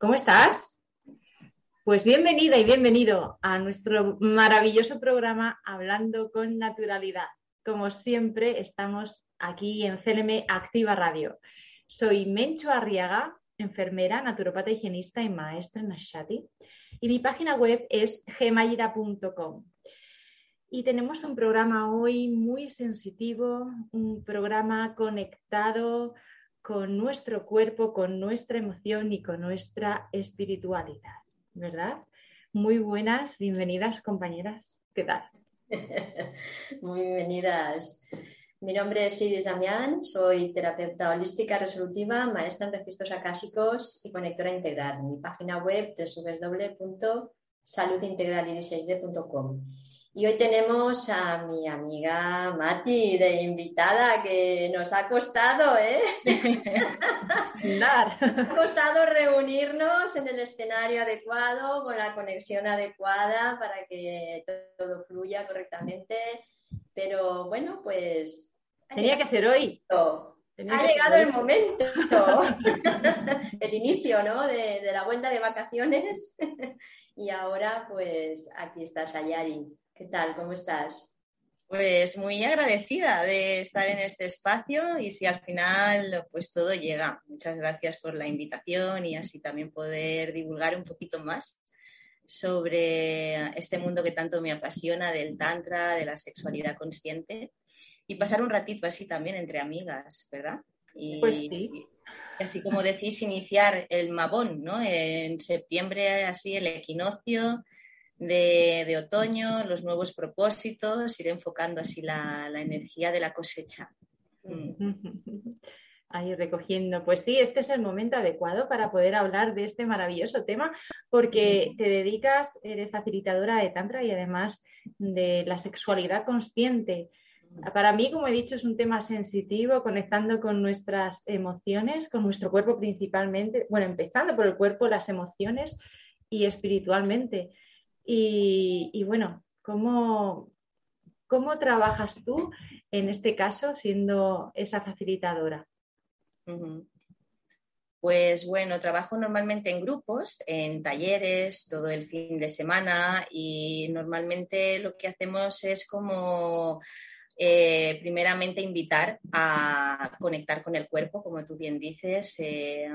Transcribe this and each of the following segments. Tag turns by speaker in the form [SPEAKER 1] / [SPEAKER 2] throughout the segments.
[SPEAKER 1] ¿Cómo estás? Pues bienvenida y bienvenido a nuestro maravilloso programa Hablando con Naturalidad. Como siempre, estamos aquí en CLM Activa Radio. Soy Mencho Arriaga, enfermera, naturopata higienista y maestra en Ashati. Y mi página web es gemayira.com. Y tenemos un programa hoy muy sensitivo, un programa conectado con nuestro cuerpo, con nuestra emoción y con nuestra espiritualidad, ¿verdad? Muy buenas, bienvenidas compañeras. ¿Qué tal?
[SPEAKER 2] Muy bienvenidas. Mi nombre es Iris Damián, soy terapeuta holística resolutiva, maestra en registros acásicos y conectora integral. Mi página web www.saludintegraliris6d.com. Y hoy tenemos a mi amiga Mati de invitada, que nos ha costado, ¿eh? nos ha costado reunirnos en el escenario adecuado, con la conexión adecuada para que todo fluya correctamente. Pero bueno, pues.
[SPEAKER 1] Tenía que ser hoy.
[SPEAKER 2] ha llegado el momento, el inicio, ¿no? De, de la vuelta de vacaciones. y ahora, pues aquí está Sayari. ¿Qué tal? ¿Cómo estás?
[SPEAKER 3] Pues muy agradecida de estar en este espacio y si al final pues todo llega. Muchas gracias por la invitación y así también poder divulgar un poquito más sobre este mundo que tanto me apasiona del tantra, de la sexualidad consciente y pasar un ratito así también entre amigas, ¿verdad? Y,
[SPEAKER 1] pues sí.
[SPEAKER 3] así como decís, iniciar el Mabón, ¿no? En septiembre, así el equinoccio, de, otoño, los nuevos propósitos, ir enfocando así la, energía de la cosecha.
[SPEAKER 1] Mm. Ahí recogiendo. Pues sí, este es el momento adecuado para poder hablar de este maravilloso tema, porque te dedicas, eres facilitadora de Tantra y además de la sexualidad consciente. Para mí, como he dicho, es un tema sensitivo, conectando con nuestras emociones, con nuestro cuerpo principalmente, bueno, empezando por el cuerpo, las emociones y espiritualmente. Y, bueno, ¿cómo, ¿cómo trabajas tú en este caso siendo esa facilitadora?
[SPEAKER 3] Pues bueno, trabajo normalmente en grupos, en talleres, todo el fin de semana y normalmente lo que hacemos es como eh, primeramente invitar a conectar con el cuerpo, como tú bien dices. Eh,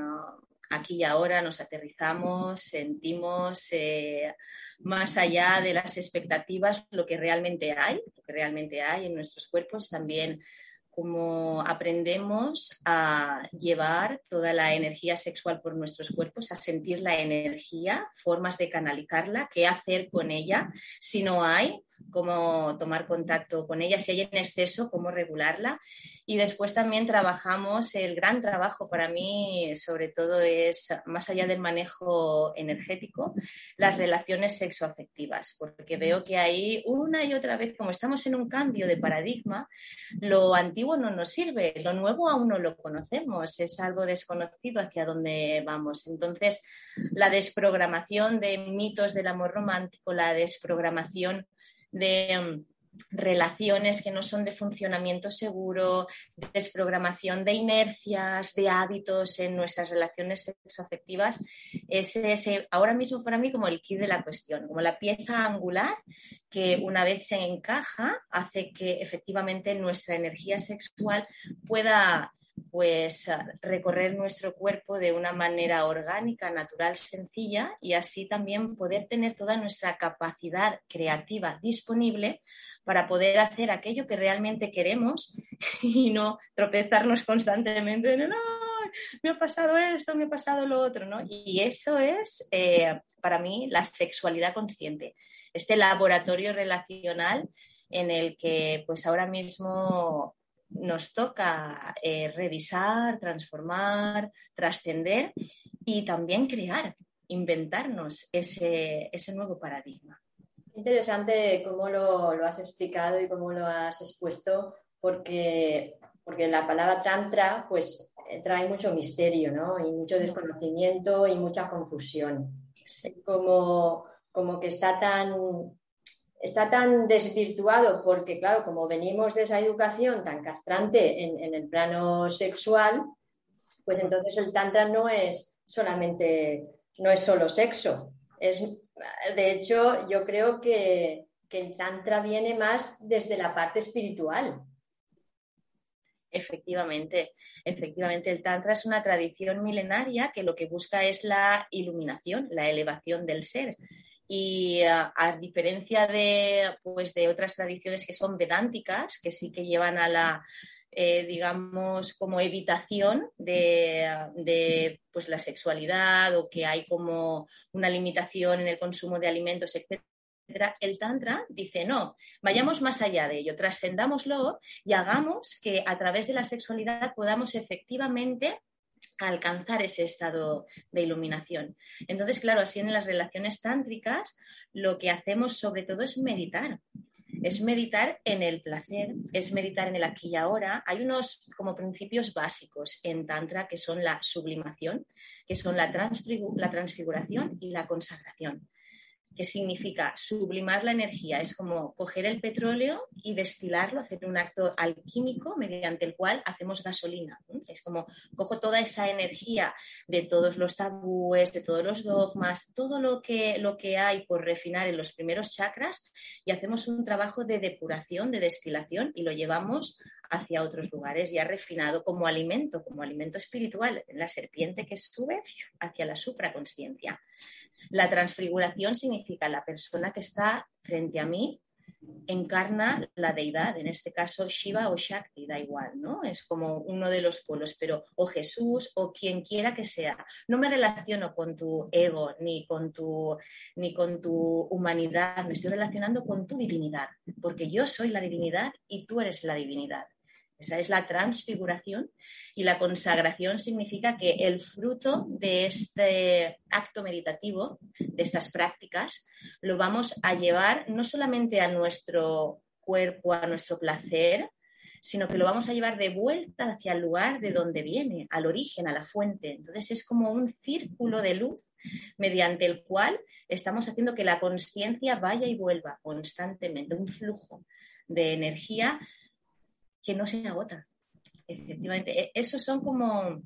[SPEAKER 3] aquí y ahora nos aterrizamos, sentimos eh, más allá de las expectativas, lo que realmente hay, lo que realmente hay en nuestros cuerpos, también cómo aprendemos a llevar toda la energía sexual por nuestros cuerpos, a sentir la energía, formas de canalizarla, qué hacer con ella, si no hay, cómo tomar contacto con ella, si hay en exceso, cómo regularla. Y después también trabajamos, el gran trabajo para mí sobre todo es, más allá del manejo energético, las relaciones sexoafectivas, porque veo que ahí una y otra vez, como estamos en un cambio de paradigma, lo antiguo no nos sirve, lo nuevo aún no lo conocemos, es algo desconocido hacia dónde vamos. Entonces, la desprogramación de mitos del amor romántico, la desprogramación de mm, relaciones que no son de funcionamiento seguro, desprogramación de inercias, de hábitos en nuestras relaciones sexoafectivas, ese es ahora mismo para mí como el kit de la cuestión, como la pieza angular que una vez se encaja hace que efectivamente nuestra energía sexual pueda pues recorrer nuestro cuerpo de una manera orgánica, natural, sencilla y así también poder tener toda nuestra capacidad creativa disponible para poder hacer aquello que realmente queremos y no tropezarnos constantemente en el, me ha pasado esto, me ha pasado lo otro, ¿no? Y eso es eh, para mí la sexualidad consciente, este laboratorio relacional en el que pues ahora mismo nos toca eh, revisar, transformar, trascender y también crear, inventarnos ese, nuevo paradigma.
[SPEAKER 2] Interesante cómo lo, has explicado y cómo lo has expuesto, porque, porque la palabra tantra pues trae mucho misterio, ¿no? Y mucho desconocimiento y mucha confusión. Como, como que está tan está tan desvirtuado porque, claro, como venimos de esa educación tan castrante en, el plano sexual, pues entonces el tantra no es solamente, no es solo sexo. Es, de hecho, yo creo que, que el tantra viene más desde la parte espiritual.
[SPEAKER 3] Efectivamente, efectivamente, el Tantra es una tradición milenaria que lo que busca es la iluminación, la elevación del ser y a, diferencia de, pues, de otras tradiciones que son vedánticas, que sí que llevan a la, eh, digamos, como evitación de, pues, la sexualidad o que hay como una limitación en el consumo de alimentos, etc. El Tantra dice, no, vayamos más allá de ello, trascendámoslo y hagamos que a través de la sexualidad podamos efectivamente alcanzar ese estado de iluminación. Entonces, claro, así en las relaciones tántricas lo que hacemos sobre todo es meditar. Es meditar en el placer, es meditar en el aquí y ahora. Hay unos como principios básicos en Tantra que son la sublimación, que son la, la transfiguración y la consagración que significa sublimar la energía. Es como coger el petróleo y destilarlo, hacer un acto alquímico mediante el cual hacemos gasolina. Es como cojo toda esa energía de todos los tabúes, de todos los dogmas, todo lo que, lo que hay por refinar en los primeros chakras y hacemos un trabajo de depuración, de destilación y lo llevamos hacia otros lugares ya refinado como alimento, como alimento espiritual, la serpiente que sube hacia la supraconsciencia. La transfiguración significa la persona que está frente a mí encarna la deidad, en este caso Shiva o Shakti, da igual, ¿no? Es como uno de los polos, pero o Jesús o quien quiera que sea. No me relaciono con tu ego ni con tu, ni con tu humanidad, me estoy relacionando con tu divinidad, porque yo soy la divinidad y tú eres la divinidad. Esa es la transfiguración y la consagración significa que el fruto de este acto meditativo, de estas prácticas, lo vamos a llevar no solamente a nuestro cuerpo, a nuestro placer, sino que lo vamos a llevar de vuelta hacia el lugar de donde viene, al origen, a la fuente. Entonces es como un círculo de luz mediante el cual estamos haciendo que la conciencia vaya y vuelva constantemente, un flujo de energía que no se agota. Efectivamente, e-, esos son como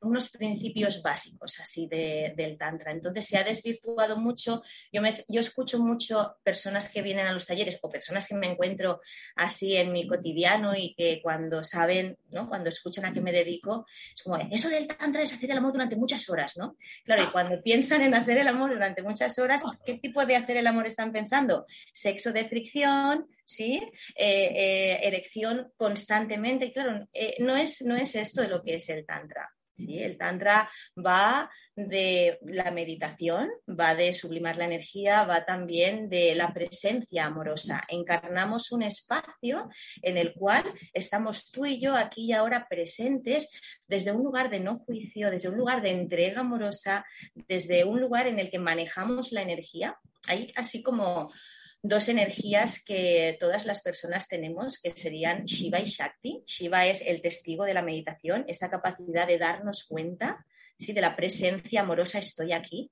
[SPEAKER 3] unos principios básicos así del Tantra. Entonces se ha desvirtuado mucho. Yo, me, yo escucho mucho personas que vienen a los talleres o personas que me encuentro así en mi cotidiano y que cuando saben, ¿no? cuando escuchan a qué me dedico, es como, eso del Tantra es hacer el amor durante muchas horas, ¿no? Claro, y cuando piensan en hacer el amor durante muchas horas, ¿qué tipo de hacer el amor están pensando? Sexo de fricción, ¿sí? Eh, eh, erección constantemente. Y claro, eh, no, es, no es esto de lo que es el Tantra. El Tantra va de la meditación, va de sublimar la energía, va también de la presencia amorosa. Encarnamos un espacio en el cual estamos tú y yo aquí y ahora presentes desde un lugar de no juicio, desde un lugar de entrega amorosa, desde un lugar en el que manejamos la energía. Hay así como dos energías que todas las personas tenemos, que serían Shiva y Shakti. Shiva es el testigo de la meditación, esa capacidad de darnos cuenta ¿sí? de la presencia amorosa, estoy aquí.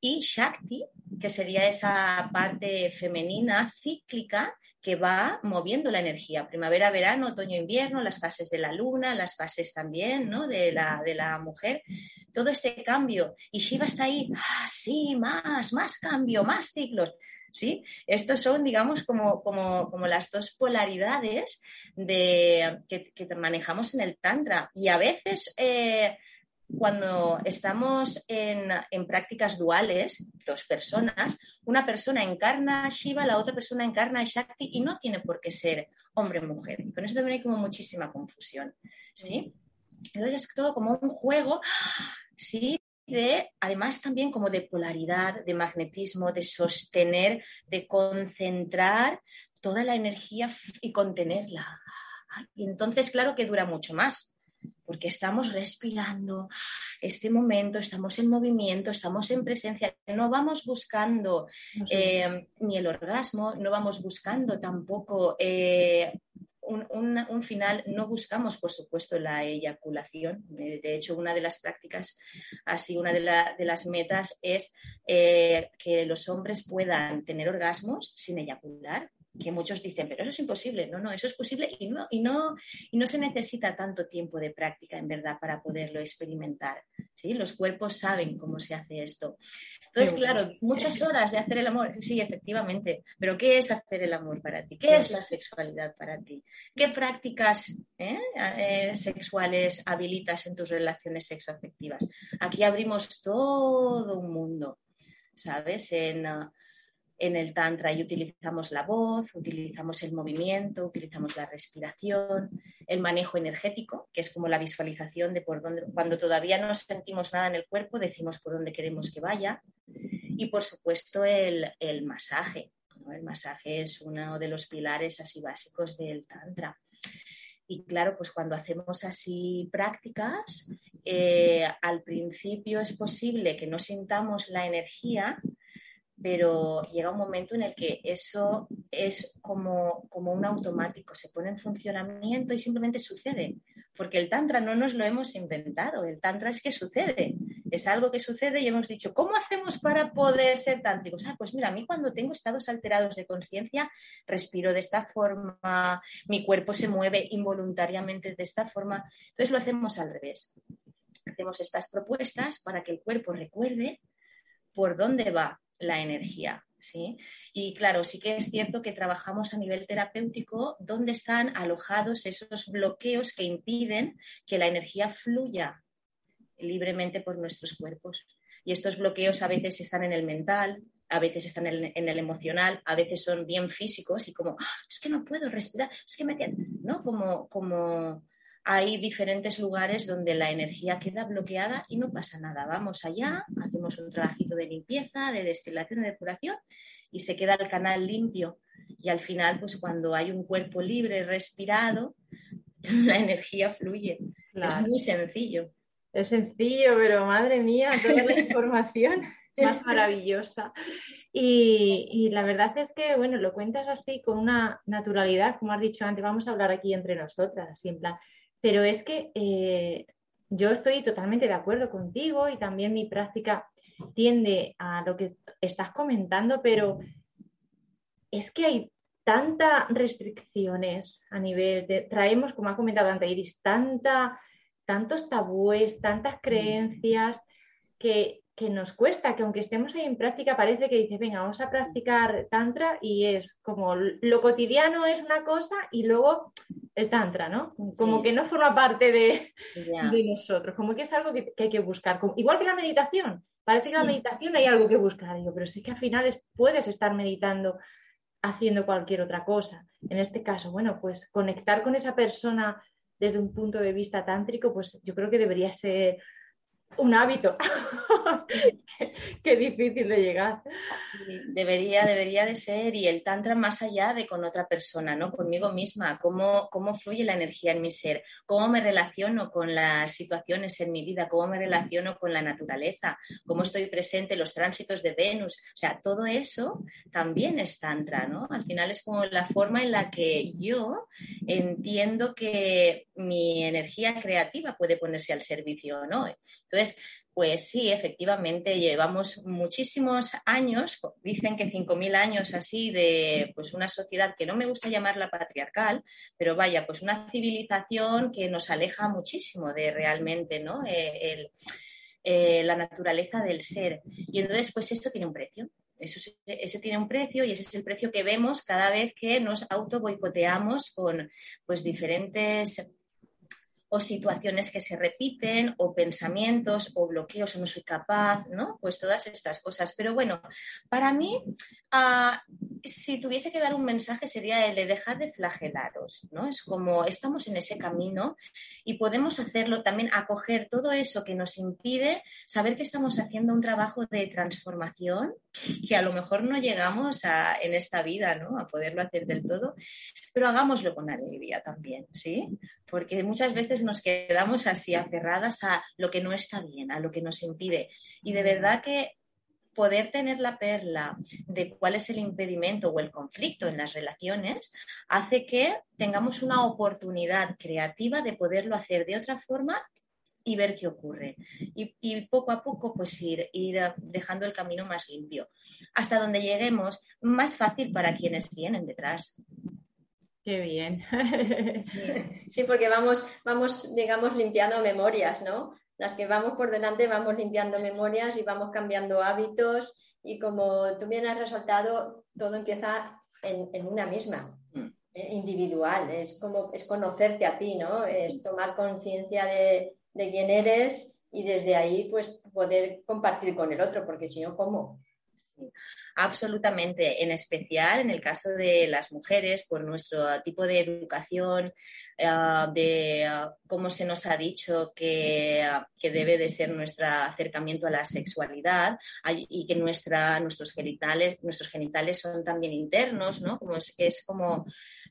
[SPEAKER 3] Y Shakti, que sería esa parte femenina cíclica que va moviendo la energía. Primavera, verano, otoño, invierno, las fases de la luna, las fases también ¿no? de, la, de la mujer. Todo este cambio. Y Shiva está ahí, ah, sí, más, más cambio, más ciclos. ¿Sí? Estos son, digamos, como, las dos polaridades de, que, manejamos en el Tantra. Y a veces, eh, cuando estamos en, prácticas duales, dos personas, una persona encarna a Shiva, la otra persona encarna a Shakti y no tiene por qué ser hombre-mujer. Con eso también hay como muchísima confusión, ¿sí? Entonces es todo como un juego, ¿sí? De, además también como de polaridad, de magnetismo, de sostener, de concentrar toda la energía y contenerla. y entonces, claro que dura mucho más, porque estamos respirando este momento, estamos en movimiento, estamos en presencia, no vamos buscando eh, ni el orgasmo, no vamos buscando tampoco eh, un, final, no buscamos, por supuesto, la eyaculación. De hecho, una de las prácticas, así, una de, las metas es eh, que los hombres puedan tener orgasmos sin eyacular que muchos dicen, pero eso es imposible. No, no, eso es posible y no, y no, y no se necesita tanto tiempo de práctica, en verdad, para poderlo experimentar. ¿sí? Los cuerpos saben cómo se hace esto. Entonces, claro, muchas horas de hacer el amor, sí, efectivamente, pero ¿qué es hacer el amor para ti? ¿Qué es la sexualidad para ti? ¿Qué prácticas eh, eh, sexuales habilitas en tus relaciones sexoafectivas? Aquí abrimos todo un mundo, ¿sabes? En, uh, en el Tantra y utilizamos la voz, utilizamos el movimiento, utilizamos la respiración, el manejo energético, que es como la visualización de por dónde, cuando todavía no sentimos nada en el cuerpo, decimos por dónde queremos que vaya. Y por supuesto el, masaje. El masaje es uno de los pilares así básicos del Tantra. Y claro, pues cuando hacemos así prácticas, eh, al principio es posible que no sintamos la energía, pero llega un momento en el que eso es como, como un automático, se pone en funcionamiento y simplemente sucede, porque el tantra no nos lo hemos inventado, el tantra es que sucede, es algo que sucede y hemos dicho, ¿cómo hacemos para poder ser tántricos? Ah, pues mira, a mí cuando tengo estados alterados de conciencia, respiro de esta forma, mi cuerpo se mueve involuntariamente de esta forma, entonces lo hacemos al revés. Hacemos estas propuestas para que el cuerpo recuerde por dónde va la energía. ¿sí? Y claro, sí que es cierto que trabajamos a nivel terapéutico donde están alojados esos bloqueos que impiden que la energía fluya libremente por nuestros cuerpos. Y estos bloqueos a veces están en el mental, a veces están en el, emocional, a veces son bien físicos y como, ah, es que no puedo respirar, es que me... ¿no? Como, como hay diferentes lugares donde la energía queda bloqueada y no pasa nada. Vamos allá, hacemos un trabajito de limpieza, de destilación, de depuración y se queda el canal limpio. Y al final, pues cuando hay un cuerpo libre, respirado, la energía fluye. Es muy sencillo.
[SPEAKER 1] Es sencillo, pero madre mía, toda la información es más maravillosa. Y, y, la verdad es que, bueno, lo cuentas así con una naturalidad, como has dicho antes, vamos a hablar aquí entre nosotras, así en plan, pero es que eh, yo estoy totalmente de acuerdo contigo y también mi práctica tiende a lo que estás comentando, pero es que hay tantas restricciones a nivel de, traemos, como ha comentado antes Iris, tanta, tantos tabúes, tantas mm. creencias que que nos cuesta, que aunque estemos ahí en práctica, parece que dice, venga, vamos a practicar tantra y es como lo cotidiano es una cosa y luego el tantra, ¿no? Como que no forma parte de, nosotros, como que es algo que, hay que buscar. igual que la meditación, parece que la meditación hay algo que buscar, digo, pero sí que al final puedes estar meditando haciendo cualquier otra cosa. En este caso, bueno, pues conectar con esa persona desde un punto de vista tántrico, pues yo creo que debería ser un hábito. qué, difícil de llegar.
[SPEAKER 3] Debería, debería de ser, y el tantra más allá de con otra persona, ¿no? Conmigo misma, cómo, cómo fluye la energía en mi ser, cómo me relaciono con las situaciones en mi vida, cómo me relaciono con la naturaleza, cómo estoy presente en los tránsitos de Venus. O sea, todo eso también es tantra, ¿no? Al final es como la forma en la que yo entiendo que mi energía creativa puede ponerse al servicio, ¿no? Entonces, pues sí, efectivamente, llevamos muchísimos años, dicen que 5.000 años así de pues una sociedad que no me gusta llamarla patriarcal, pero vaya, pues una civilización que nos aleja muchísimo de realmente ¿no? Eh, eh, la naturaleza del ser. Y entonces, pues esto tiene un precio. Eso, ese tiene un precio y ese es el precio que vemos cada vez que nos auto boicoteamos con pues diferentes o situaciones que se repiten, o pensamientos, o bloqueos, o no soy capaz, ¿no? Pues todas estas cosas. Pero bueno, para mí, ah, si tuviese que dar un mensaje sería el de dejar de flagelaros, ¿no? Es como estamos en ese camino y podemos hacerlo también, acoger todo eso que nos impide saber que estamos haciendo un trabajo de transformación que a lo mejor no llegamos a, en esta vida ¿no? a poderlo hacer del todo, pero hagámoslo con alegría también, ¿sí? Porque muchas veces nos quedamos así aferradas a lo que no está bien, a lo que nos impide. Y de verdad que poder tener la perla de cuál es el impedimento o el conflicto en las relaciones hace que tengamos una oportunidad creativa de poderlo hacer de otra forma y ver qué ocurre. Y, poco a poco, pues ir, ir dejando el camino más limpio. Hasta donde lleguemos, más fácil para quienes vienen detrás.
[SPEAKER 1] Qué bien.
[SPEAKER 2] Sí, porque vamos, vamos, digamos, limpiando memorias, ¿no? Las que vamos por delante vamos limpiando memorias y vamos cambiando hábitos y como tú bien has resaltado, todo empieza en, una misma, mm. eh, individual, es como es conocerte a ti, ¿no? Es tomar conciencia de, de quién eres y desde ahí pues poder compartir con el otro, porque si no, ¿cómo?
[SPEAKER 3] Absolutamente, en especial en el caso de las mujeres, por nuestro tipo de educación, eh, de cómo se nos ha dicho que, debe de ser nuestro acercamiento a la sexualidad y que nuestra, nuestros, genitales, nuestros genitales son también internos, ¿no? Es como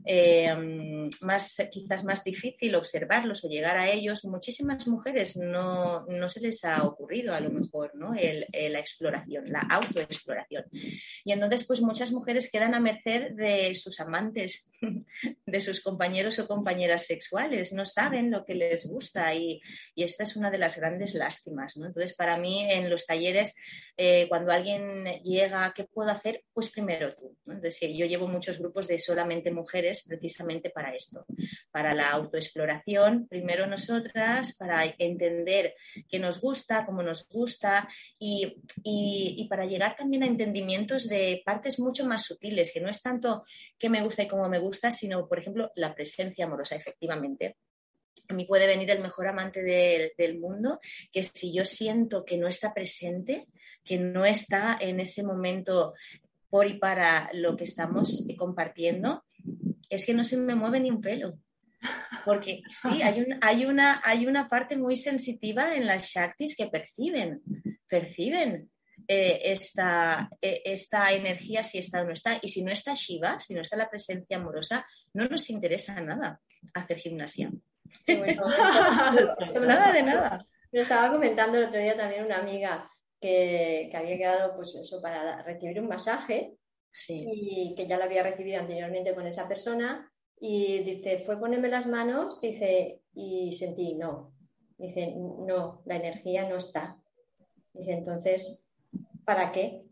[SPEAKER 3] eh, más, quizás más difícil observarlos o llegar a ellos, muchísimas mujeres no, se les ha ocurrido a lo mejor ¿no? la exploración, la autoexploración. Y entonces, pues muchas mujeres quedan a merced de sus amantes, de sus compañeros o compañeras sexuales, no saben lo que les gusta y, esta es una de las grandes lástimas. Entonces, para mí en los talleres, eh, cuando alguien llega, ¿qué puedo hacer? Pues primero tú. Entonces, yo llevo muchos grupos de solamente mujeres precisamente para esto, para la autoexploración, primero nosotras, para entender qué nos gusta, cómo nos gusta y, para llegar también a entendimientos de partes mucho más sutiles, que no es tanto qué me gusta y cómo me gusta, sino, por ejemplo, la presencia amorosa, efectivamente a mí puede venir el mejor amante del mundo, que si yo siento que no está presente, que no está en ese momento por y para lo que estamos compartiendo, es que no se me mueve ni un pelo. Porque sí, hay, hay, una, hay una parte muy sensitiva en las Shaktis que perciben, perciben eh, esta, eh, esta, energía si está o no está. Y si no está Shiva, si no está la presencia amorosa, no nos interesa nada hacer gimnasia.
[SPEAKER 2] nada de nada. Me estaba comentando el otro día también una amiga que, que había quedado pues eso para recibir un masaje y que ya la había recibido anteriormente con esa persona y dice, fue ponerme las manos, dice, y sentí, no, dice, no, la energía no está. Dice, entonces, ¿para qué?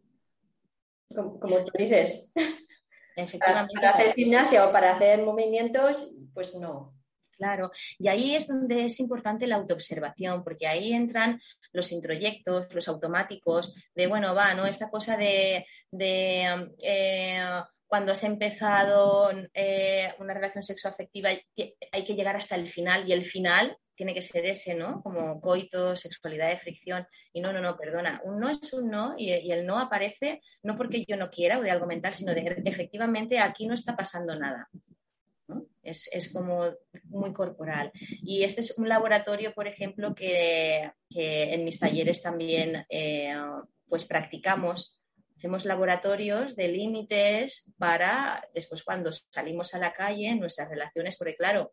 [SPEAKER 2] Como, tú dices, para, para hacer gimnasia o para hacer movimientos, pues no,
[SPEAKER 3] Claro, y ahí es donde es importante la autoobservación, porque ahí entran los introyectos, los automáticos, de bueno, va, ¿no? Esta cosa de, eh, cuando has empezado eh, una relación sexoafectiva hay que llegar hasta el final y el final tiene que ser ese, ¿no? Como coito, sexualidad de fricción. Y no, no, no, perdona, un no es un no y, el no aparece no porque yo no quiera o de algo mental, sino de efectivamente aquí no está pasando nada. Es, como muy corporal. Y este es un laboratorio, por ejemplo, que, en mis talleres también eh, pues practicamos. Hacemos laboratorios de límites para después cuando salimos a la calle, nuestras relaciones, porque claro,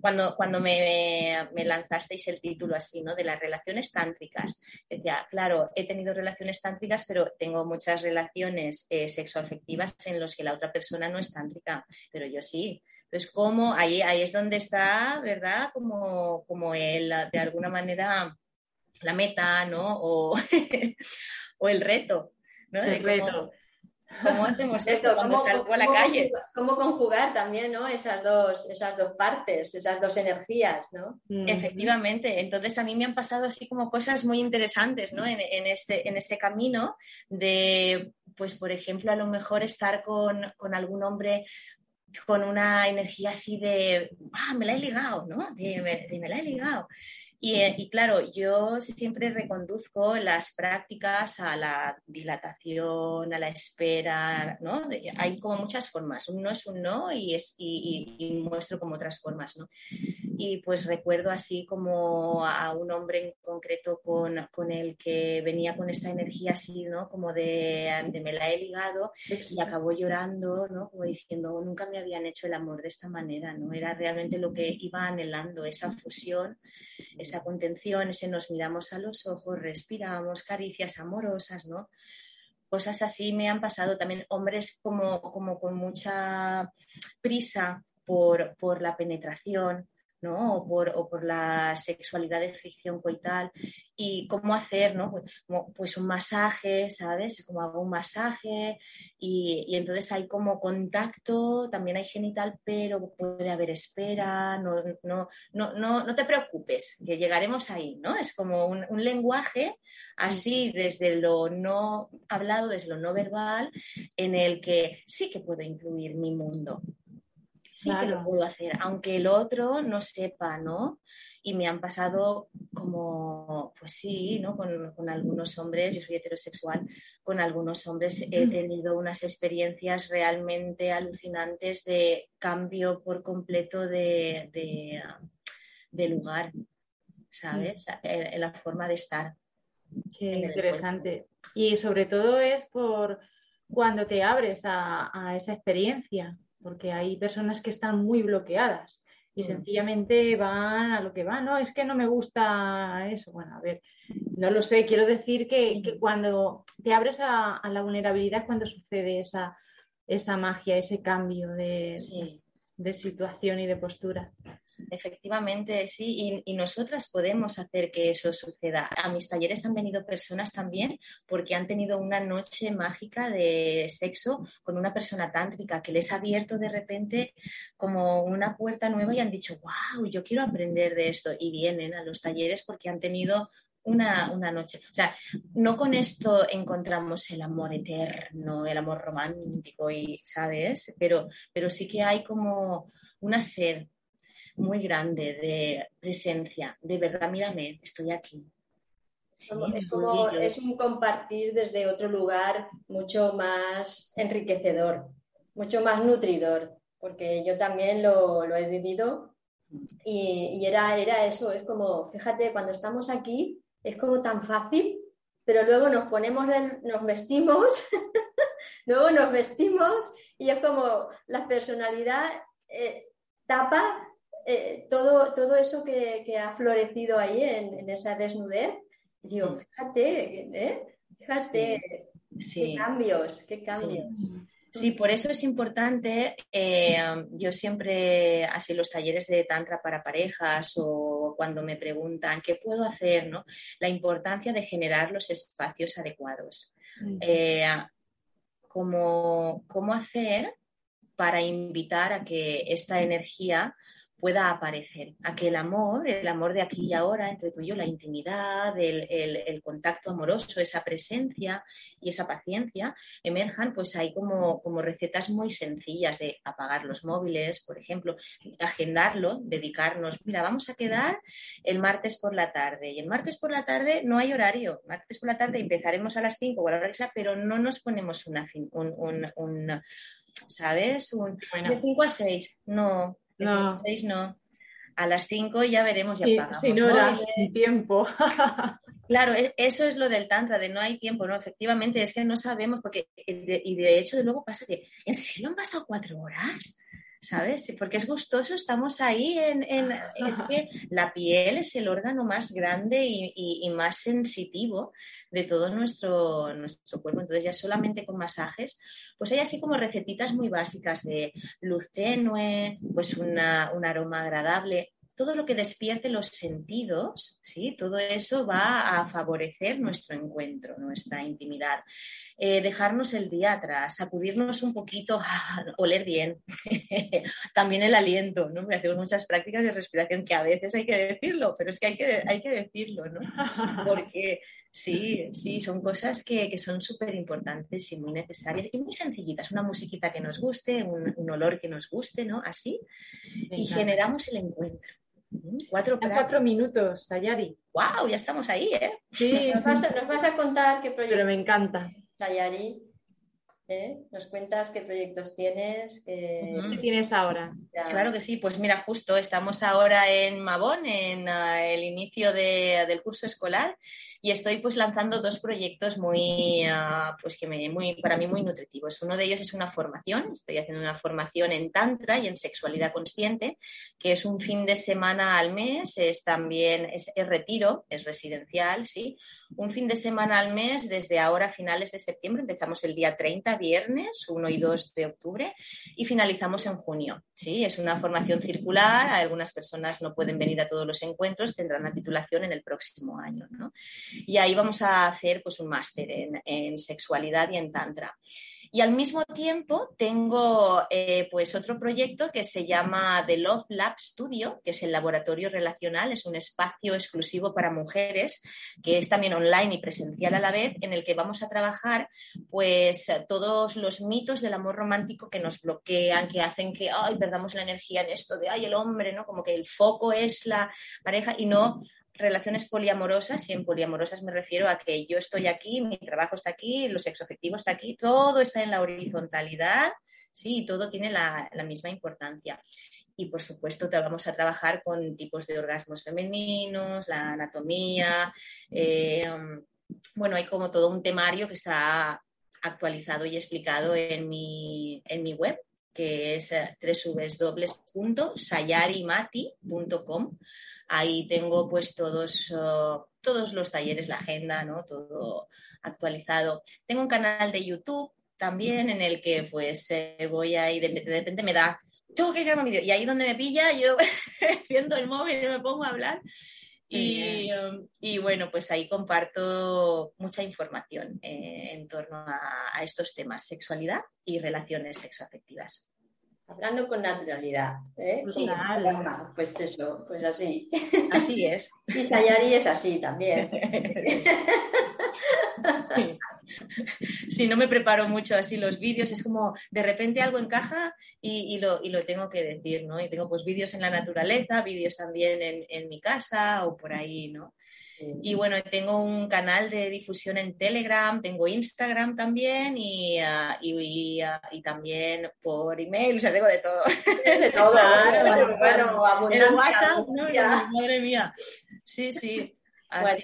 [SPEAKER 3] cuando, cuando me, lanzasteis el título así, ¿no? De las relaciones tántricas. Decía, claro, he tenido relaciones tántricas, pero tengo muchas relaciones eh, sexoafectivas en las que la otra persona no es tántrica, pero yo sí. Entonces, ¿cómo? Ahí, ahí es donde está, ¿verdad? Como, como el, de alguna manera, la meta, ¿no? O, o el reto, ¿no?
[SPEAKER 1] El reto.
[SPEAKER 3] Cómo, hacemos esto cuando salgo a la calle?
[SPEAKER 2] Cómo conjugar también, ¿no? Esas dos, esas dos partes, esas dos energías, ¿no?
[SPEAKER 3] Efectivamente. Entonces a mí me han pasado así como cosas muy interesantes, ¿no? En, en, ese, en ese camino de, pues por ejemplo, a lo mejor estar con, con algún hombre con una energía así de, ah, me la he ligado, ¿no? De, me la he ligado. Eh, y, claro, yo siempre reconduzco las prácticas a la dilatación, a la espera, ¿no? Hay como muchas formas. Un no es un no y, es, y, muestro como otras formas, ¿no? Y pues recuerdo así como a un hombre en concreto con, con el que venía con esta energía así, ¿no? Como de, de me la he ligado y acabó llorando, ¿no? Como diciendo, nunca me habían hecho el amor de esta manera, ¿no? Era realmente lo que iba anhelando, esa fusión esa contención, ese nos miramos a los ojos, respiramos, caricias amorosas, ¿no? Cosas así me han pasado también hombres como, como con mucha prisa por, por la penetración, ¿no? O por, o por, la sexualidad de fricción coital y cómo hacer, ¿no? Pues, pues un masaje, ¿sabes? Como hago un masaje y, y, entonces hay como contacto, también hay genital, pero puede haber espera, no, no, no, no, no te preocupes, que llegaremos ahí, ¿no? Es como un, un lenguaje así desde lo no hablado, desde lo no verbal, en el que sí que puedo incluir mi mundo, sí que lo puedo hacer, aunque el otro no sepa, ¿no? Y me han pasado como, pues sí, ¿no? Con, con algunos hombres, yo soy heterosexual, con algunos hombres he mm. tenido unas experiencias realmente alucinantes de cambio por completo de, de, de lugar, ¿sabes? En, la forma de estar.
[SPEAKER 1] Qué interesante. Y sobre todo es por cuando te abres a, a esa experiencia, porque hay personas que están muy bloqueadas y mm. sencillamente van a lo que van, no, es que no me gusta eso. Bueno, a ver, no lo sé, quiero decir que, que cuando te abres a, la vulnerabilidad cuando sucede esa, esa magia, ese cambio de, de situación y de postura.
[SPEAKER 3] Efectivamente, sí, y, nosotras podemos hacer que eso suceda. A mis talleres han venido personas también porque han tenido una noche mágica de sexo con una persona tántrica que les ha abierto de repente como una puerta nueva y han dicho, wow, yo quiero aprender de esto. Y vienen a los talleres porque han tenido una, una, noche. O sea, no con esto encontramos el amor eterno, el amor romántico, y, ¿sabes? Pero, pero sí que hay como una sed muy grande de presencia, de verdad, mírame, estoy aquí.
[SPEAKER 2] es como es un compartir desde otro lugar mucho más enriquecedor, mucho más nutridor, porque yo también lo, he vivido y, era, era eso, es como, fíjate, cuando estamos aquí es como tan fácil, pero luego nos ponemos, nos vestimos, luego nos vestimos y es como la personalidad eh, tapa eh, todo, todo eso que, ha florecido ahí en, esa desnudez, digo, mm. fíjate, ¿eh? fíjate, qué cambios, qué cambios.
[SPEAKER 3] Sí. por eso es importante, eh, yo siempre, así los talleres de Tantra para parejas o cuando me preguntan qué puedo hacer, ¿no? la importancia de generar los espacios adecuados. como, ¿Cómo hacer para invitar a que esta energía pueda aparecer, a que el amor, el amor de aquí y ahora entre tú y yo, la intimidad, el, contacto amoroso, esa presencia y esa paciencia emerjan, pues hay como, como recetas muy sencillas de apagar los móviles, por ejemplo, agendarlo, dedicarnos, mira, vamos a quedar el martes por la tarde y el martes por la tarde no hay horario, martes por la tarde empezaremos a las 5 o a la hora que sea, pero no nos ponemos una, un, un, un ¿sabes? Un, De 5 a 6, no, no. no. A las 5 ya veremos, ya pagamos.
[SPEAKER 1] Si no era tiempo.
[SPEAKER 3] claro, e, eso es lo del tantra, de no hay tiempo, ¿no? Efectivamente, es que no sabemos, porque, y de hecho, de luego pasa que, ¿en serio han pasado cuatro horas? ¿Sabes? Porque es gustoso, estamos ahí en, Es que la piel es el órgano más grande y, más sensitivo de todo nuestro, nuestro cuerpo. Entonces ya solamente con masajes, pues hay así como recetitas muy básicas de luz tenue, pues una, un aroma agradable, todo lo que despierte los sentidos, ¿sí? todo eso va a favorecer nuestro encuentro, nuestra intimidad. Eh, dejarnos el día atrás, sacudirnos un poquito, oler bien, también el aliento, ¿no? Hacemos muchas prácticas de respiración que a veces hay que decirlo, pero es que hay que, hay que decirlo, ¿no? Porque sí, sí, son cosas que, que son súper importantes y muy necesarias y muy sencillitas. Una musiquita que nos guste, un, un olor que nos guste, ¿no? Así, y generamos el encuentro
[SPEAKER 1] Cuatro, cuatro minutos, Sayari.
[SPEAKER 3] ¡Wow! Ya estamos ahí, ¿eh?
[SPEAKER 2] Sí, nos, Vas a, contar qué proyecto.
[SPEAKER 1] Pero me encanta.
[SPEAKER 2] Sayari. ¿Eh? Nos cuentas qué proyectos tienes.
[SPEAKER 1] Qué, tienes ahora?
[SPEAKER 3] Claro que sí, pues mira, justo estamos ahora en Mabón, en ah, el inicio del curso escolar y estoy pues lanzando dos proyectos muy, ah, pues que me, muy, para mí muy nutritivos. Uno de ellos es una formación, estoy haciendo una formación en Tantra y en sexualidad consciente, que es un fin de semana al mes, es también, es, es retiro, es residencial, sí, un fin de semana al mes desde ahora a finales de septiembre, empezamos el día 30, viernes, 1 y 2 de octubre, y finalizamos en junio. ¿sí? Es una formación circular, algunas personas no pueden venir a todos los encuentros, tendrán la titulación en el próximo año. Y ahí vamos a hacer pues, un máster en, en sexualidad y en tantra. Y al mismo tiempo tengo eh, pues otro proyecto que se llama The Love Lab Studio, que es el laboratorio relacional, es un espacio exclusivo para mujeres, que es también online y presencial a la vez, en el que vamos a trabajar pues todos los mitos del amor romántico que nos bloquean, que hacen que ay, perdamos la energía en esto de ay, el hombre, ¿no? Como que el foco es la pareja y no relaciones poliamorosas, y en poliamorosas me refiero a que yo estoy aquí, mi trabajo está aquí, lo sexoafectivo está aquí, todo está en la horizontalidad, sí, todo tiene la, misma importancia. Y por supuesto, vamos a trabajar con tipos de orgasmos femeninos, la anatomía. Eh, bueno, hay como todo un temario que está actualizado y explicado en mi, en mi web, que es eh, www.sayarimati.com Ahí tengo pues todos, oh, todos los talleres, la agenda, ¿no? Todo actualizado. Tengo un canal de YouTube también en el que pues eh, voy ahí, de, repente me da, tengo que grabar un vídeo. Y ahí donde me pilla, yo viendo el móvil y me pongo a hablar. Y, um, y, bueno, pues ahí comparto mucha información eh, en torno a, a, estos temas, sexualidad y relaciones sexoafectivas.
[SPEAKER 2] Hablando con naturalidad. ¿eh?
[SPEAKER 1] Sí,
[SPEAKER 2] pues eso, pues así.
[SPEAKER 3] Así es.
[SPEAKER 2] y Sayari es así también.
[SPEAKER 3] Sí. no me preparo mucho así los vídeos, es como de repente algo encaja y, lo, y lo, tengo que decir, ¿no? Y tengo pues vídeos en la naturaleza, vídeos también en, en mi casa o por ahí, ¿no? Y bueno, tengo un canal de difusión en Telegram, tengo Instagram también y, ah, ah, y, también por email, o sea, tengo de todo.
[SPEAKER 2] De todo, claro,
[SPEAKER 3] bueno, El WhatsApp, no, madre mía. Sí, sí.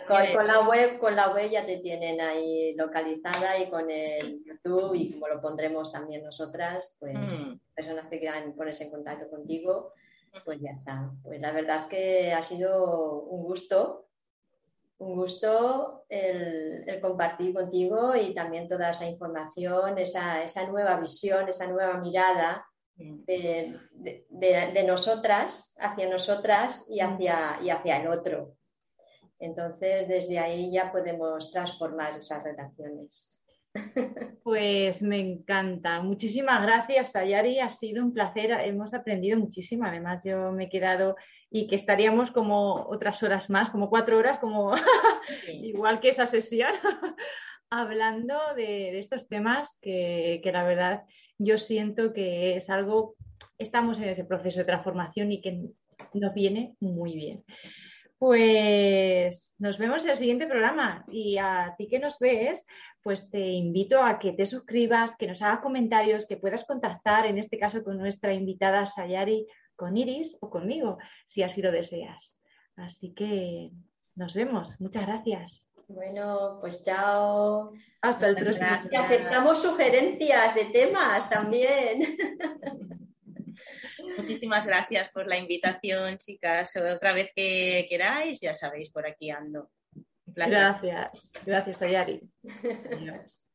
[SPEAKER 2] Con, la web, con la web ya te tienen ahí localizada y con el YouTube y como lo pondremos también nosotras, pues mm. personas que quieran ponerse en contacto contigo, pues ya está. Pues la verdad es que ha sido un gusto un gusto el, compartir contigo y también toda esa información, esa, nueva visión, esa nueva mirada de, nosotras, hacia nosotras y hacia, y hacia el otro. Entonces, desde ahí ya podemos transformar esas relaciones.
[SPEAKER 1] Pues me encanta. Muchísimas gracias, Ayari. Ha sido un placer. Hemos aprendido muchísimo. Además, yo me he quedado y que estaríamos como otras horas más, como cuatro horas, como igual que esa sesión, hablando de, estos temas que, la verdad yo siento que es algo, estamos en ese proceso de transformación y que nos viene muy bien. Pues nos vemos en el siguiente programa y a ti que nos ves, pues te invito a que te suscribas, que nos hagas comentarios, que puedas contactar, en este caso con nuestra invitada Sayari con Iris o conmigo, si así lo deseas. Así que nos vemos. Muchas gracias.
[SPEAKER 2] Bueno, pues chao.
[SPEAKER 1] Hasta el próximo.
[SPEAKER 2] Y aceptamos sugerencias de temas también.
[SPEAKER 3] Muchísimas gracias por la invitación, chicas. Otra vez que queráis, ya sabéis, por aquí ando.
[SPEAKER 1] Gracias. Gracias, Ayari.